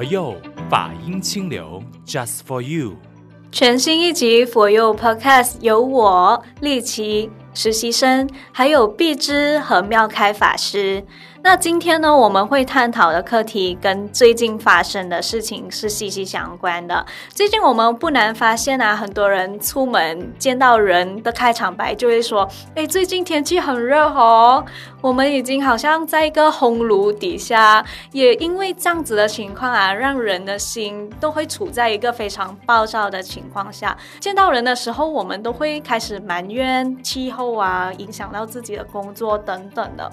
佛佑法音清流，Just for you。全新一集佛佑 Podcast 由我丽琪实习生，还有碧芝和妙开法师。那今天呢，我们会探讨的课题跟最近发生的事情是息息相关的。最近我们不难发现啊，很多人出门见到人的开场白就会说：“哎，最近天气很热哦。”我们已经好像在一个烘炉底下，也因为这样子的情况啊，让人的心都会处在一个非常暴躁的情况下。见到人的时候，我们都会开始埋怨气候啊，影响到自己的工作等等的。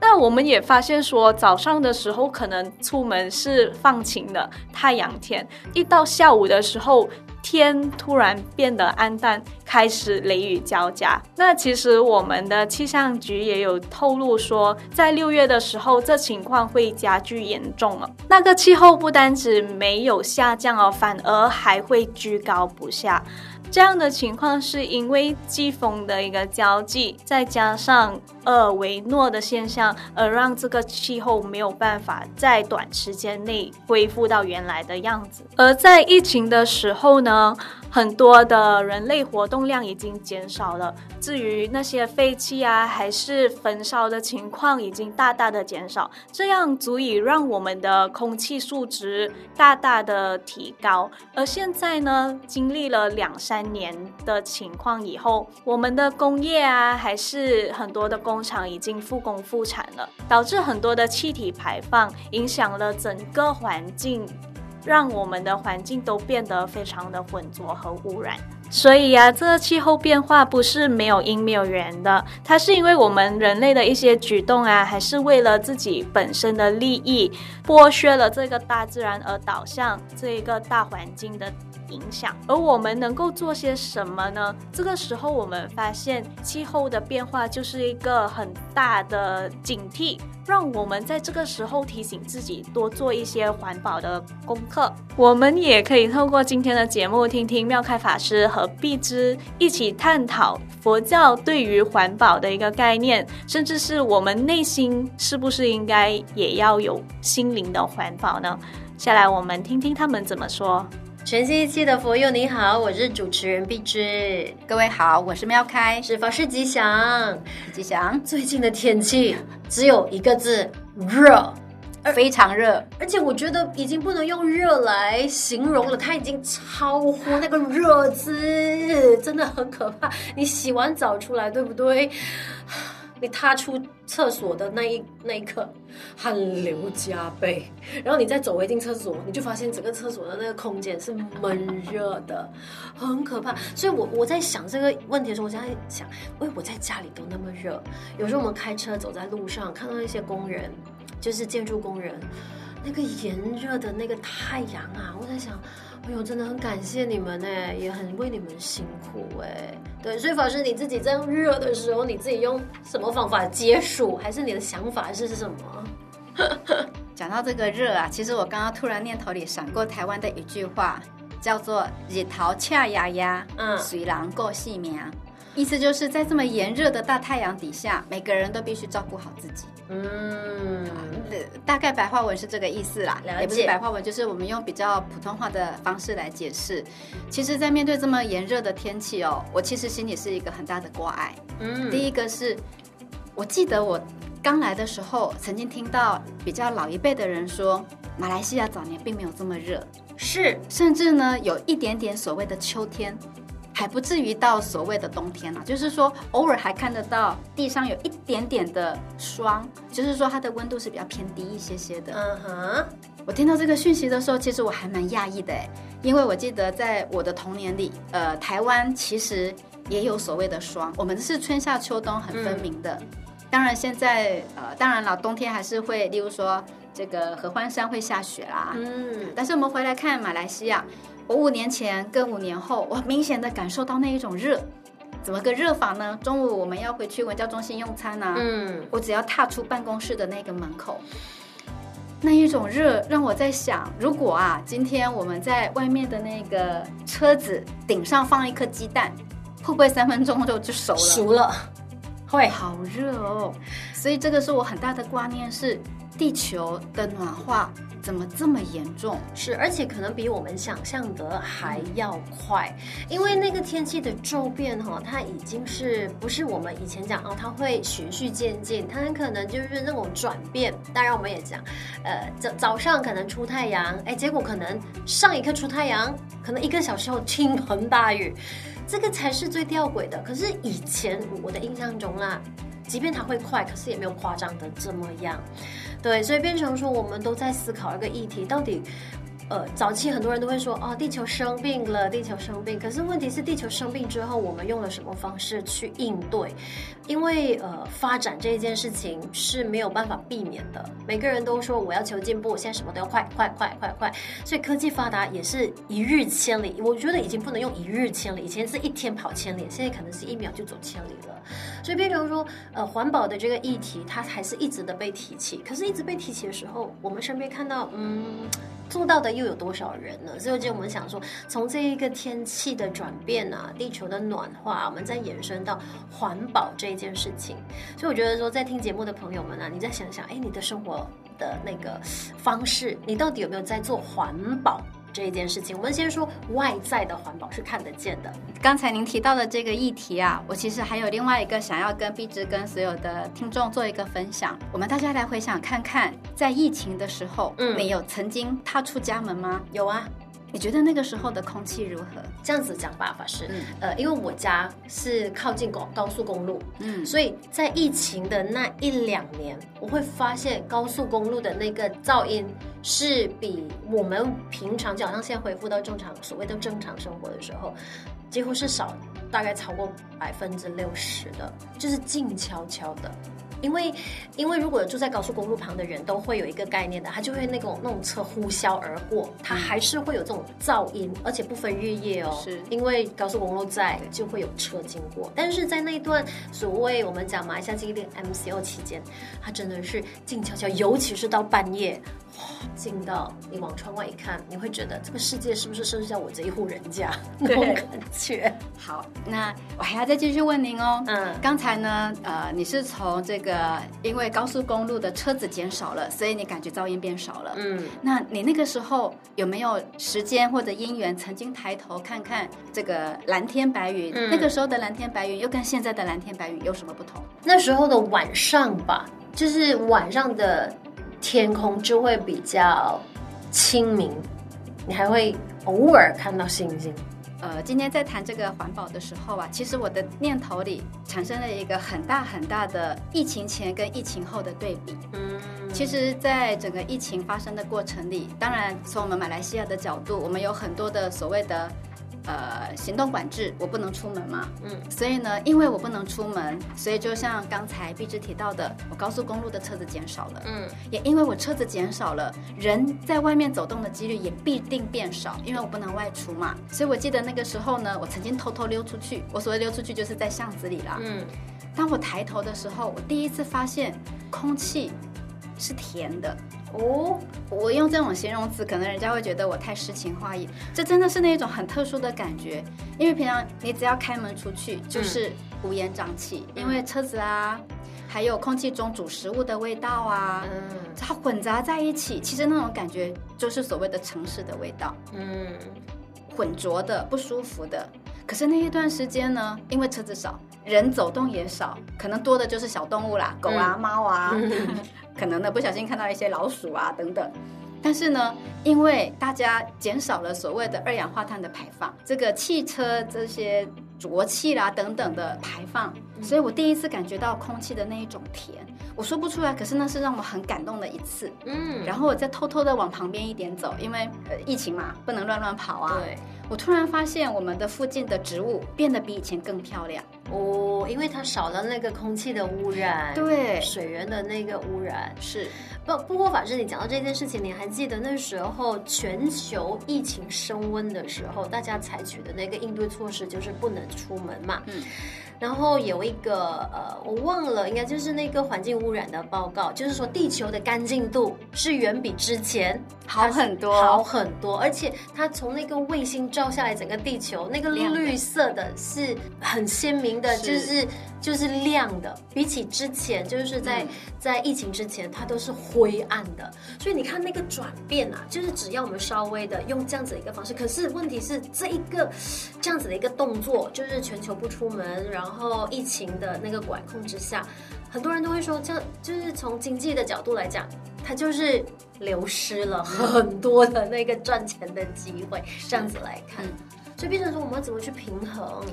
那我们也发现说，早上的时候可能出门是放晴的太阳天，一到下午的时候，天突然变得暗淡，开始雷雨交加。那其实我们的气象局也有透露说，在六月的时候，这情况会加剧严重了。那个气候不单止没有下降哦，反而还会居高不下。这样的情况是因为季风的一个交际，再加上厄尔维诺的现象，而让这个气候没有办法在短时间内恢复到原来的样子。而在疫情的时候呢，很多的人类活动量已经减少了，至于那些废气啊，还是焚烧的情况，已经大大的减少，这样足以让我们的空气数值大大的提高。而现在呢，经历了两三三年的情况以后，我们的工业啊，还是很多的工厂已经复工复产了，导致很多的气体排放，影响了整个环境。让我们的环境都变得非常的浑浊和污染，所以呀、啊，这个气候变化不是没有因没有缘的，它是因为我们人类的一些举动啊，还是为了自己本身的利益，剥削了这个大自然而导向这一个大环境的影响。而我们能够做些什么呢？这个时候，我们发现气候的变化就是一个很大的警惕。让我们在这个时候提醒自己多做一些环保的功课。我们也可以透过今天的节目，听听妙开法师和碧芝一起探讨佛教对于环保的一个概念，甚至是我们内心是不是应该也要有心灵的环保呢？下来我们听听他们怎么说。全新一期的佛佑你好，我是主持人碧芝。各位好，我是妙开，是法师吉祥。吉祥，最近的天气只有一个字，热，非常热，而且我觉得已经不能用热来形容了，它已经超乎那个热字，真的很可怕。你洗完澡出来，对不对？你踏出厕所的那一那一刻，汗流浃背，然后你再走回进厕所，你就发现整个厕所的那个空间是闷热的，很可怕。所以我我在想这个问题的时候，我在想，喂，我在家里都那么热，有时候我们开车走在路上，看到一些工人，就是建筑工人，那个炎热的那个太阳啊，我在想。哎呦，真的很感谢你们哎，也很为你们辛苦哎。对，所以法师你自己在热的时候，你自己用什么方法解暑？还是你的想法是什么？讲到这个热啊，其实我刚刚突然念头里闪过台湾的一句话，叫做“日头恰丫丫，嗯，水狼过细命”。意思就是在这么炎热的大太阳底下，每个人都必须照顾好自己。嗯，大概白话文是这个意思啦，也不是白话文，就是我们用比较普通话的方式来解释。其实，在面对这么炎热的天气哦，我其实心里是一个很大的挂碍。嗯，第一个是，我记得我刚来的时候，曾经听到比较老一辈的人说，马来西亚早年并没有这么热，是，甚至呢，有一点点所谓的秋天。还不至于到所谓的冬天啊，就是说偶尔还看得到地上有一点点的霜，就是说它的温度是比较偏低一些些的。嗯哼，我听到这个讯息的时候，其实我还蛮讶异的诶，因为我记得在我的童年里，呃，台湾其实也有所谓的霜，我们是春夏秋冬很分明的。嗯、当然现在呃，当然了，冬天还是会，例如说这个合欢山会下雪啦。嗯，但是我们回来看马来西亚。我五年前跟五年后，我明显的感受到那一种热，怎么个热法呢？中午我们要回去文教中心用餐啊，嗯，我只要踏出办公室的那个门口，那一种热让我在想，如果啊，今天我们在外面的那个车子顶上放一颗鸡蛋，会不会三分钟就就熟了？熟了，会好热哦。所以这个是我很大的观念是，地球的暖化。怎么这么严重？是，而且可能比我们想象的还要快，因为那个天气的骤变哈，它已经是不是我们以前讲哦，它会循序渐进，它很可能就是那种转变。当然，我们也讲，呃，早早上可能出太阳，哎，结果可能上一刻出太阳，可能一个小时后倾盆大雨。这个才是最吊诡的。可是以前我的印象中啊，即便它会快，可是也没有夸张的这么样。对，所以变成说，我们都在思考一个议题，到底。呃，早期很多人都会说，哦，地球生病了，地球生病。可是问题是，地球生病之后，我们用了什么方式去应对？因为呃，发展这一件事情是没有办法避免的。每个人都说我要求进步，现在什么都要快快快快快，所以科技发达也是一日千里。我觉得已经不能用一日千里，以前是一天跑千里，现在可能是一秒就走千里了。所以变成说，呃，环保的这个议题，它还是一直的被提起。可是，一直被提起的时候，我们身边看到，嗯。做到的又有多少人呢？所以，就我们想说，从这一个天气的转变啊，地球的暖化，我们再延伸到环保这一件事情。所以，我觉得说，在听节目的朋友们啊，你再想想，哎，你的生活的那个方式，你到底有没有在做环保？这一件事情，我们先说外在的环保是看得见的。刚才您提到的这个议题啊，我其实还有另外一个想要跟碧芝跟所有的听众做一个分享。我们大家来回想看看，在疫情的时候，嗯，你有曾经踏出家门吗？有啊。你觉得那个时候的空气如何？这样子讲吧法师，嗯、呃，因为我家是靠近高高速公路，嗯，所以在疫情的那一两年，我会发现高速公路的那个噪音是比我们平常就好像现在恢复到正常，所谓的正常生活的时候，几乎是少，大概超过百分之六十的，就是静悄悄的。因为，因为如果住在高速公路旁的人都会有一个概念的，他就会那种那种车呼啸而过，它还是会有这种噪音，而且不分日夜哦。是，因为高速公路在，就会有车经过。但是在那一段所谓我们讲马来西亚经典 MCO 期间，它真的是静悄悄，尤其是到半夜。静到你往窗外一看，你会觉得这个世界是不是剩下我这一户人家那种感觉？好，那我还要再继续问您哦。嗯，刚才呢，呃，你是从这个因为高速公路的车子减少了，所以你感觉噪音变少了。嗯，那你那个时候有没有时间或者因缘，曾经抬头看看这个蓝天白云？嗯，那个时候的蓝天白云又跟现在的蓝天白云有什么不同？那时候的晚上吧，就是晚上的。天空就会比较清明，你还会偶尔看到星星。呃，今天在谈这个环保的时候啊，其实我的念头里产生了一个很大很大的疫情前跟疫情后的对比。嗯，其实，在整个疫情发生的过程里，当然从我们马来西亚的角度，我们有很多的所谓的。呃，行动管制，我不能出门嘛，嗯，所以呢，因为我不能出门，所以就像刚才碧芝提到的，我高速公路的车子减少了，嗯，也因为我车子减少了，人在外面走动的几率也必定变少，因为我不能外出嘛，所以我记得那个时候呢，我曾经偷偷溜出去，我所谓溜出去就是在巷子里啦，嗯，当我抬头的时候，我第一次发现空气是甜的。哦，我用这种形容词，可能人家会觉得我太诗情画意。这真的是那种很特殊的感觉，因为平常你只要开门出去就是乌烟瘴气，嗯、因为车子啊，还有空气中煮食物的味道啊，嗯，它混杂在一起，其实那种感觉就是所谓的城市的味道，嗯，混浊的、不舒服的。可是那一段时间呢，因为车子少，人走动也少，可能多的就是小动物啦，狗啊、猫啊。可能呢，不小心看到一些老鼠啊等等，但是呢，因为大家减少了所谓的二氧化碳的排放，这个汽车这些浊气啦等等的排放，所以我第一次感觉到空气的那一种甜，我说不出来，可是那是让我很感动的一次。嗯，然后我再偷偷的往旁边一点走，因为呃疫情嘛，不能乱乱跑啊。对。我突然发现，我们的附近的植物变得比以前更漂亮哦，因为它少了那个空气的污染，对，水源的那个污染是。不不过，法师，你讲到这件事情，你还记得那时候全球疫情升温的时候，大家采取的那个应对措施就是不能出门嘛？嗯。然后有一个呃，我忘了，应该就是那个环境污染的报告，就是说地球的干净度是远比之前好很多，好很多，而且它从那个卫星照下来，整个地球那个绿色的是很鲜明的，就是就是亮的，比起之前就是在、嗯、在疫情之前，它都是灰暗的，所以你看那个转变啊，就是只要我们稍微的用这样子的一个方式，可是问题是这一个这样子的一个动作，就是全球不出门，然后疫情的那个管控之下，很多人都会说，这就是从经济的角度来讲，它就是流失了 很多的那个赚钱的机会。这样子来看，所以变成说我们要怎么去平衡？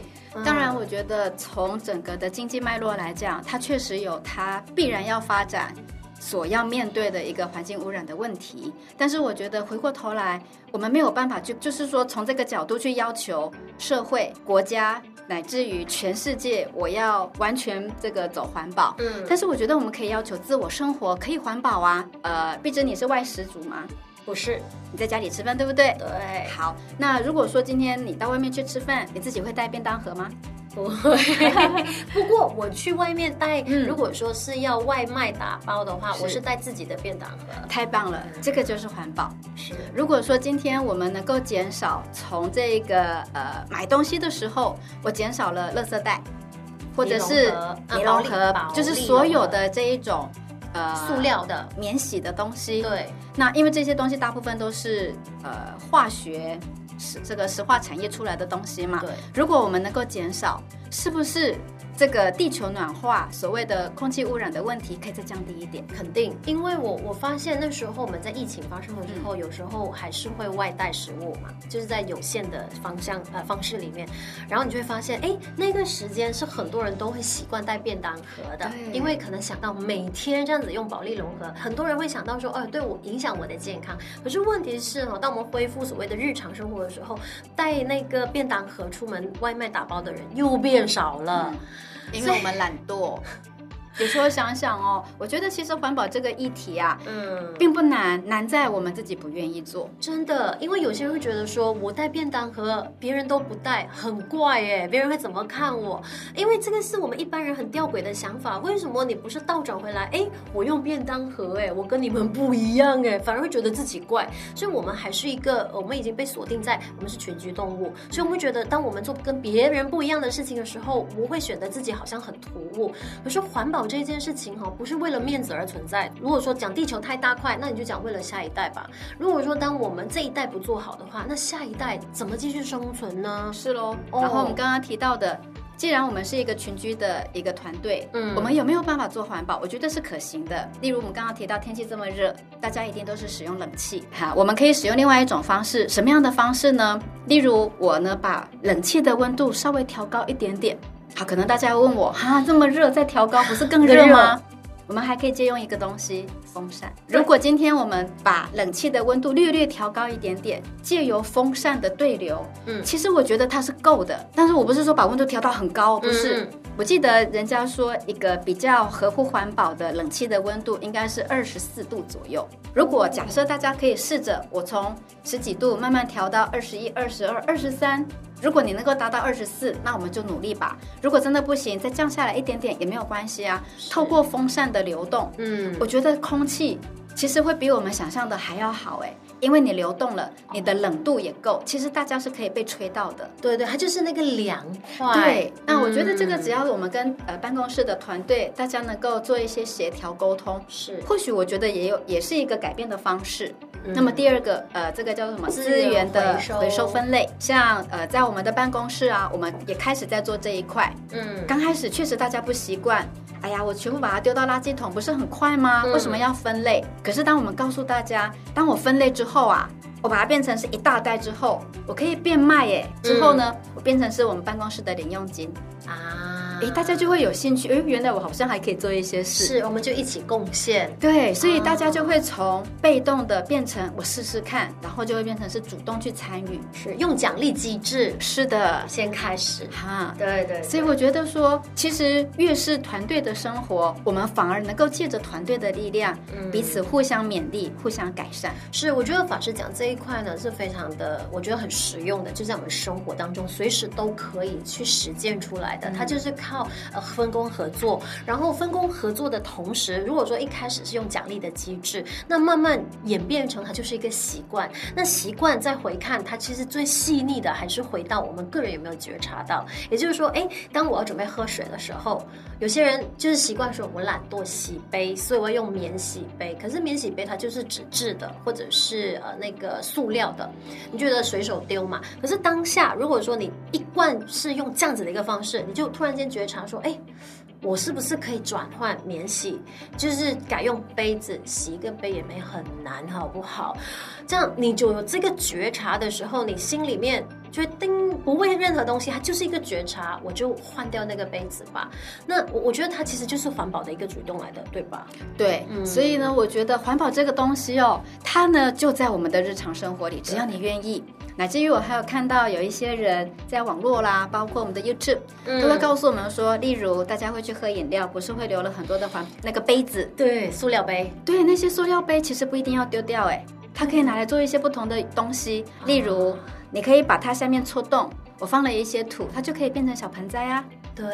当然，我觉得从整个的经济脉络来讲，它确实有它必然要发展。所要面对的一个环境污染的问题，但是我觉得回过头来，我们没有办法去就是说从这个角度去要求社会、国家乃至于全世界，我要完全这个走环保。嗯，但是我觉得我们可以要求自我生活可以环保啊。呃，毕竟你是外食族吗？不是，你在家里吃饭对不对？对。好，那如果说今天你到外面去吃饭，你自己会带便当盒吗？不会，不过我去外面带，如果说是要外卖打包的话，嗯、我是带自己的便当盒。太棒了，这个就是环保。是，如果说今天我们能够减少从这个呃买东西的时候，我减少了垃圾袋，或者是尼龙盒，就是所有的这一种呃塑料的免洗的东西。对，那因为这些东西大部分都是呃化学。是这个石化产业出来的东西嘛？对。如果我们能够减少，是不是？这个地球暖化，所谓的空气污染的问题，可以再降低一点。肯定，因为我我发现那时候我们在疫情发生了之后，嗯、有时候还是会外带食物嘛，就是在有限的方向呃方式里面，然后你就会发现，哎，那个时间是很多人都会习惯带便当盒的，因为可能想到每天这样子用保利龙盒，很多人会想到说，哦，对我影响我的健康。可是问题是哈，当我们恢复所谓的日常生活的时候，带那个便当盒出门外卖打包的人又变少了。嗯因为我们懒惰。有时候想想哦，我觉得其实环保这个议题啊，嗯，并不难，难在我们自己不愿意做。真的，因为有些人会觉得说，我带便当盒，别人都不带，很怪耶，别人会怎么看我？因为这个是我们一般人很吊诡的想法。为什么你不是倒转回来？哎，我用便当盒，哎，我跟你们不一样，哎，反而会觉得自己怪。所以，我们还是一个，我们已经被锁定在我们是群居动物，所以我们会觉得，当我们做跟别人不一样的事情的时候，我们会显得自己好像很突兀。可是环保。这件事情哈，不是为了面子而存在。如果说讲地球太大块，那你就讲为了下一代吧。如果说当我们这一代不做好的话，那下一代怎么继续生存呢？是喽。然后我们刚刚提到的，既然我们是一个群居的一个团队，嗯，我们有没有办法做环保？我觉得是可行的。例如我们刚刚提到天气这么热，大家一定都是使用冷气。哈，我们可以使用另外一种方式，什么样的方式呢？例如我呢，把冷气的温度稍微调高一点点。好，可能大家会问我，哈，这么热，再调高不是更热吗？我们还可以借用一个东西，风扇。如果今天我们把冷气的温度略略调高一点点，借由风扇的对流，嗯，其实我觉得它是够的。但是我不是说把温度调到很高，不是。嗯，我记得人家说一个比较合乎环保的冷气的温度应该是二十四度左右。如果假设大家可以试着，我从十几度慢慢调到二十一、二十二、二十三。如果你能够达到二十四，那我们就努力吧。如果真的不行，再降下来一点点也没有关系啊。透过风扇的流动，嗯，我觉得空气其实会比我们想象的还要好哎，因为你流动了，你的冷度也够。其实大家是可以被吹到的。对对，它就是那个凉快。对，那我觉得这个只要我们跟呃办公室的团队，大家能够做一些协调沟通，是，或许我觉得也有也是一个改变的方式。那么第二个，呃，这个叫做什么？资源的回收分类。像呃，在我们的办公室啊，我们也开始在做这一块。嗯，刚开始确实大家不习惯。哎呀，我全部把它丢到垃圾桶，不是很快吗？为什么要分类？可是当我们告诉大家，当我分类之后啊，我把它变成是一大袋之后，我可以变卖耶。之后呢，我变成是我们办公室的零用金啊。哎，大家就会有兴趣。哎，原来我好像还可以做一些事。是，我们就一起贡献。对，所以大家就会从被动的变成我试试看，然后就会变成是主动去参与。是用奖励机制。是的，先开始。哈，对，对对。所以我觉得说，其实越是团队的生活，我们反而能够借着团队的力量，嗯，彼此互相勉励，互相改善。是，我觉得法师讲这一块呢，是非常的，我觉得很实用的，就在我们生活当中随时都可以去实践出来的。它就是。靠呃分工合作，然后分工合作的同时，如果说一开始是用奖励的机制，那慢慢演变成它就是一个习惯。那习惯再回看，它其实最细腻的还是回到我们个人有没有觉察到。也就是说，哎，当我要准备喝水的时候，有些人就是习惯说，我懒惰洗杯，所以我要用免洗杯。可是免洗杯它就是纸质的，或者是呃那个塑料的，你觉得随手丢嘛？可是当下如果说你一贯是用这样子的一个方式，你就突然间觉察说，哎。我是不是可以转换免洗，就是改用杯子洗一个杯也没很难，好不好？这样你就有这个觉察的时候，你心里面决定不为任何东西，它就是一个觉察，我就换掉那个杯子吧。那我我觉得它其实就是环保的一个主动来的，对吧？对，嗯，所以呢，我觉得环保这个东西哦，它呢就在我们的日常生活里，只要你愿意。乃至于我还有看到有一些人在网络啦，包括我们的 YouTube，嗯，都会告诉我们说，例如大家会去喝饮料，不是会留了很多的环那个杯子，对，塑料杯，对，那些塑料杯其实不一定要丢掉，哎，它可以拿来做一些不同的东西，例如你可以把它下面戳洞，我放了一些土，它就可以变成小盆栽啊，对，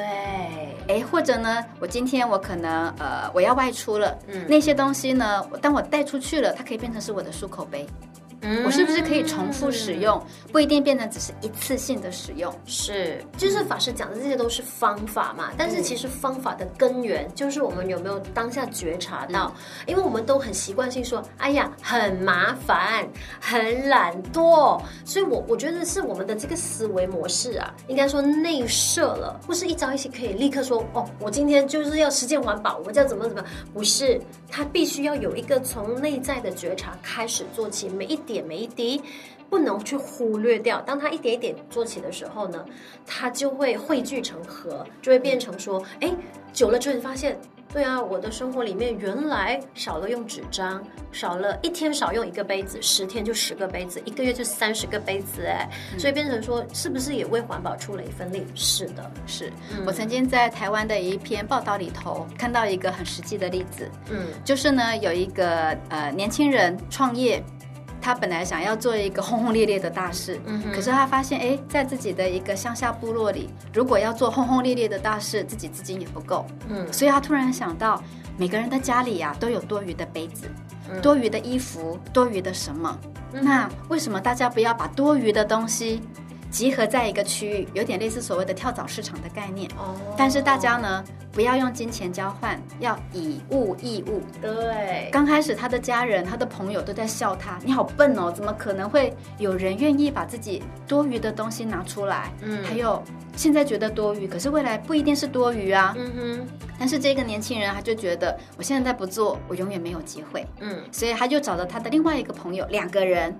哎，或者呢，我今天我可能呃我要外出了，嗯，那些东西呢，当我带出去了，它可以变成是我的漱口杯。我是不是可以重复使用？嗯、不一定变成只是一次性的使用。是，就是法师讲的这些都是方法嘛。但是其实方法的根源就是我们有没有当下觉察到？嗯、因为我们都很习惯性说：“哎呀，很麻烦，很懒惰。”所以我我觉得是我们的这个思维模式啊，应该说内设了，不是一朝一夕可以立刻说：“哦，我今天就是要实践环保，我就要怎么怎么。”不是，它必须要有一个从内在的觉察开始做起，每一。点每一滴不能去忽略掉，当它一点一点做起的时候呢，它就会汇聚成河，就会变成说，哎，久了之后你发现，对啊，我的生活里面原来少了用纸张，少了一天少用一个杯子，十天就十个杯子，一个月就三十个杯子，哎，所以变成说，是不是也为环保出了一份力？是的，是、嗯、我曾经在台湾的一篇报道里头看到一个很实际的例子，嗯，就是呢，有一个呃年轻人创业。他本来想要做一个轰轰烈烈的大事，嗯，可是他发现，哎，在自己的一个乡下部落里，如果要做轰轰烈烈的大事，自己资金也不够，嗯，所以他突然想到，每个人的家里呀、啊、都有多余的杯子，嗯、多余的衣服，多余的什么？嗯、那为什么大家不要把多余的东西集合在一个区域，有点类似所谓的跳蚤市场的概念？哦，但是大家呢？不要用金钱交换，要以物易物。对，刚开始他的家人、他的朋友都在笑他，你好笨哦，怎么可能会有人愿意把自己多余的东西拿出来？嗯，还有现在觉得多余，可是未来不一定是多余啊。嗯哼。但是这个年轻人他就觉得，我现在在不做，我永远没有机会。嗯，所以他就找了他的另外一个朋友，两个人。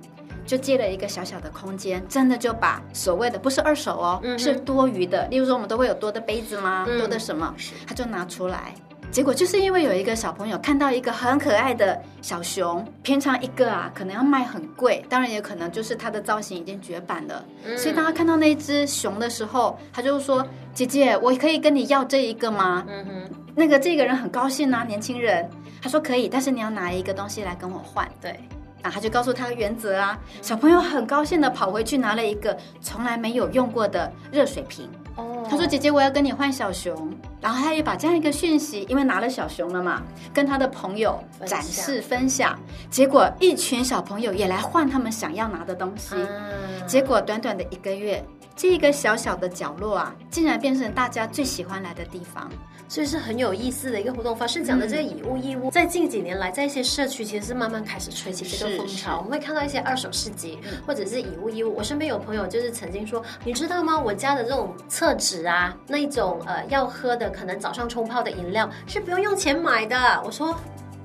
就借了一个小小的空间，真的就把所谓的不是二手哦，嗯、是多余的。例如说，我们都会有多的杯子吗？嗯、多的什么？他就拿出来。结果就是因为有一个小朋友看到一个很可爱的小熊，平常一个啊可能要卖很贵，当然也可能就是它的造型已经绝版了。嗯、所以当他看到那只熊的时候，他就说：“姐姐，我可以跟你要这一个吗？”嗯哼，那个这个人很高兴啊，年轻人，他说可以，但是你要拿一个东西来跟我换。对。啊，他就告诉他原则啊，小朋友很高兴的跑回去拿了一个从来没有用过的热水瓶。哦，他说：“姐姐，我要跟你换小熊。”然后他也把这样一个讯息，因为拿了小熊了嘛，跟他的朋友展示分享。结果一群小朋友也来换他们想要拿的东西。结果短短的一个月，这个小小的角落啊，竟然变成大家最喜欢来的地方。所以是很有意思的一个活动。方式讲的这个以物易物，在近几年来，在一些社区其实是慢慢开始吹起这个风潮。我们会看到一些二手市集，或者是以物易物。我身边有朋友就是曾经说，你知道吗？我家的这种厕纸啊，那一种呃要喝的，可能早上冲泡的饮料是不用用钱买的。我说。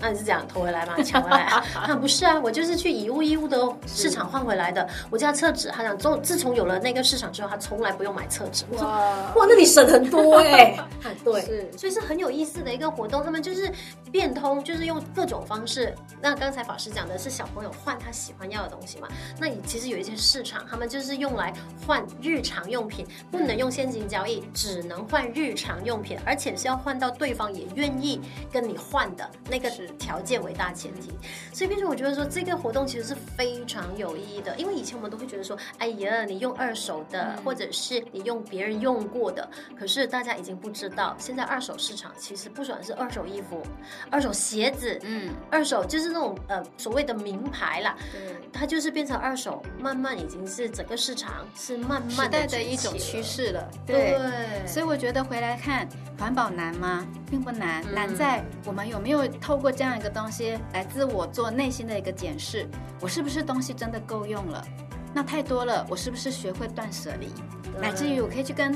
那你是这样偷回来吗？抢回来啊？啊，不是啊，我就是去以物易物的市场换回来的。我家厕纸，他讲从自从有了那个市场之后，他从来不用买厕纸。哇哇，那你省很多 哎、欸。对，是，所以是很有意思的一个活动。他们就是变通，就是用各种方式。那刚才法师讲的是小朋友换他喜欢要的东西嘛？那你其实有一些市场，他们就是用来换日常用品，不能用现金交易，只能换日常用品，而且是要换到对方也愿意跟你换的那个是。条件为大前提。所以，变成我觉得说这个活动其实是非常有意义的，因为以前我们都会觉得说，哎呀，你用二手的，或者是你用别人用过的，可是大家已经不知道，现在二手市场其实不管是二手衣服、二手鞋子，嗯，二手就是那种呃所谓的名牌啦，对，它就是变成二手，慢慢已经是整个市场是慢慢的，的一种趋势了。对，对，所以我觉得回来看环保难吗？并不难，嗯、难在我们有没有透过这样一个东西来自我做内心的一个检视，我是不是东西真的够用了？那太多了，我是不是学会断舍离，乃至于我可以去跟。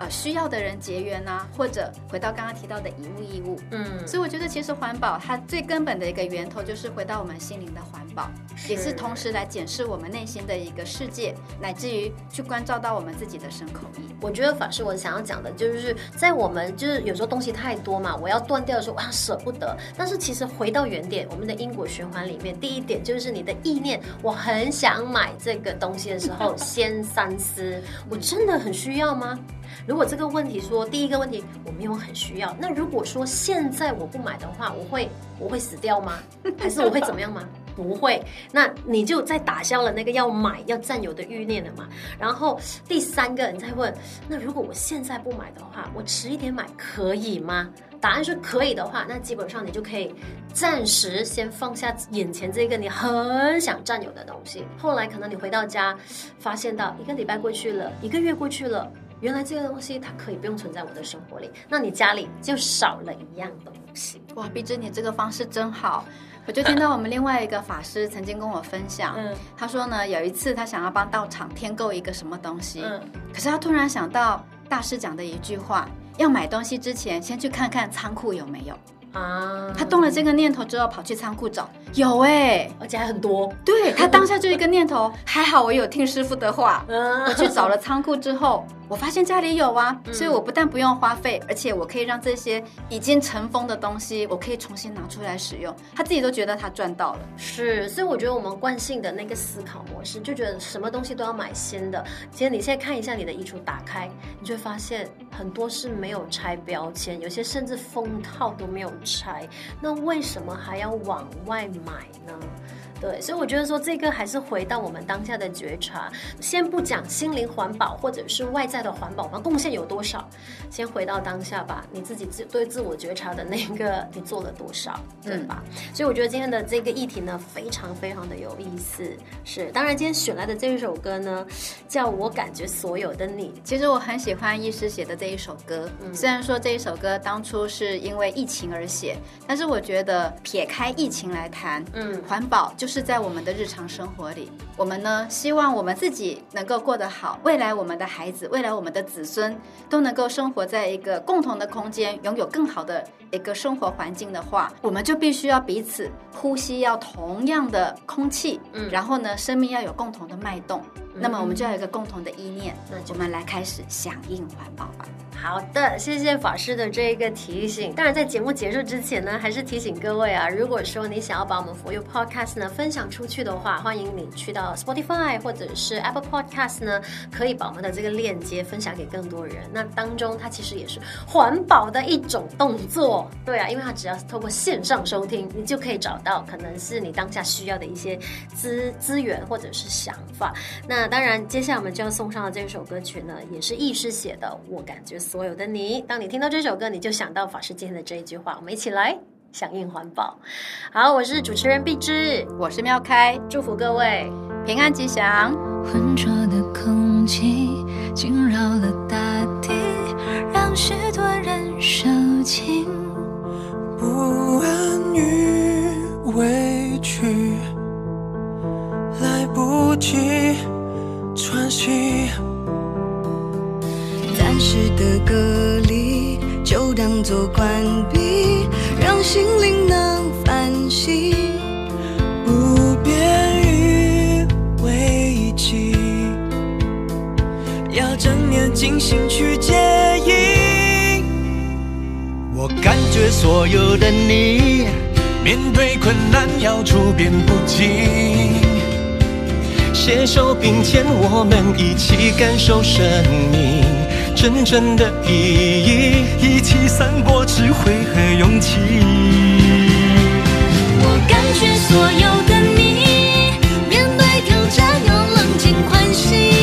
呃，需要的人结缘呐，或者回到刚刚提到的以物易物，嗯，所以我觉得其实环保它最根本的一个源头就是回到我们心灵的环保，是也是同时来检视我们内心的一个世界，乃至于去关照到我们自己的身口意。我觉得法师我想要讲的就是，在我们就是有时候东西太多嘛，我要断掉的时候，哇，舍不得。但是其实回到原点，我们的因果循环里面，第一点就是你的意念，我很想买这个东西的时候，先三思，我真的很需要吗？如果这个问题说第一个问题我没有很需要，那如果说现在我不买的话，我会我会死掉吗？还是我会怎么样吗？不会，那你就在打消了那个要买要占有的欲念了嘛。然后第三个你再问，那如果我现在不买的话，我迟一点买可以吗？答案是可以的话，那基本上你就可以暂时先放下眼前这个你很想占有的东西。后来可能你回到家，发现到一个礼拜过去了，一个月过去了。原来这个东西它可以不用存在我的生活里，那你家里就少了一样东西。哇，碧芝，你这个方式真好！我就听到我们另外一个法师曾经跟我分享，嗯，他说呢，有一次他想要帮道场添购一个什么东西，嗯，可是他突然想到大师讲的一句话，要买东西之前先去看看仓库有没有。啊！他动了这个念头之后，跑去仓库找，有哎、欸，而且还很多。对，他当下就一个念头，还好我有听师傅的话，我去找了仓库之后。我发现家里有啊，所以我不但不用花费，而且我可以让这些已经尘封的东西，我可以重新拿出来使用。他自己都觉得他赚到了。是，所以我觉得我们惯性的那个思考模式，就觉得什么东西都要买新的。其实你现在看一下你的衣橱，打开，你就会发现很多是没有拆标签，有些甚至封套都没有拆。那为什么还要往外买呢？对，所以我觉得说这个还是回到我们当下的觉察，先不讲心灵环保或者是外在的环保，我们贡献有多少，先回到当下吧。你自己自对自我觉察的那个，你做了多少，对吧？嗯、所以我觉得今天的这个议题呢，非常非常的有意思。是，当然今天选来的这一首歌呢，叫我感觉所有的你。其实我很喜欢医师写的这一首歌，嗯、虽然说这一首歌当初是因为疫情而写，但是我觉得撇开疫情来谈，嗯，环保就是。是在我们的日常生活里，我们呢希望我们自己能够过得好，未来我们的孩子，未来我们的子孙都能够生活在一个共同的空间，拥有更好的一个生活环境的话，我们就必须要彼此呼吸，要同样的空气，嗯，然后呢，生命要有共同的脉动，嗯，那么我们就要有一个共同的意念，那我们来开始响应环保吧。好的，谢谢法师的这一个提醒。当然，在节目结束之前呢，还是提醒各位啊，如果说你想要把我们 For You Podcast 呢分享出去的话，欢迎你去到 Spotify 或者是 Apple Podcast 呢，可以把我们的这个链接分享给更多人。那当中，它其实也是环保的一种动作。对啊，因为它只要是透过线上收听，你就可以找到可能是你当下需要的一些资资源或者是想法。那当然，接下来我们就要送上的这首歌曲呢，也是易师写的，我感觉。所有的你，当你听到这首歌，你就想到法师今天的这一句话。我们一起来响应环保。好，我是主持人碧芝，我是妙开，祝福各位平安吉祥。浑浊的空气惊扰了大地，让许多人受惊。不安与委屈，来不及喘息。暂时的隔离，就当作关闭，让心灵能反省，不便于危机，要正面进行去接应。我感觉所有的你，面对困难要处变不惊，携手并肩我们一起感受生命真正的意义一起散播智慧和勇气我感觉所有的你面对挑战要冷静欢喜。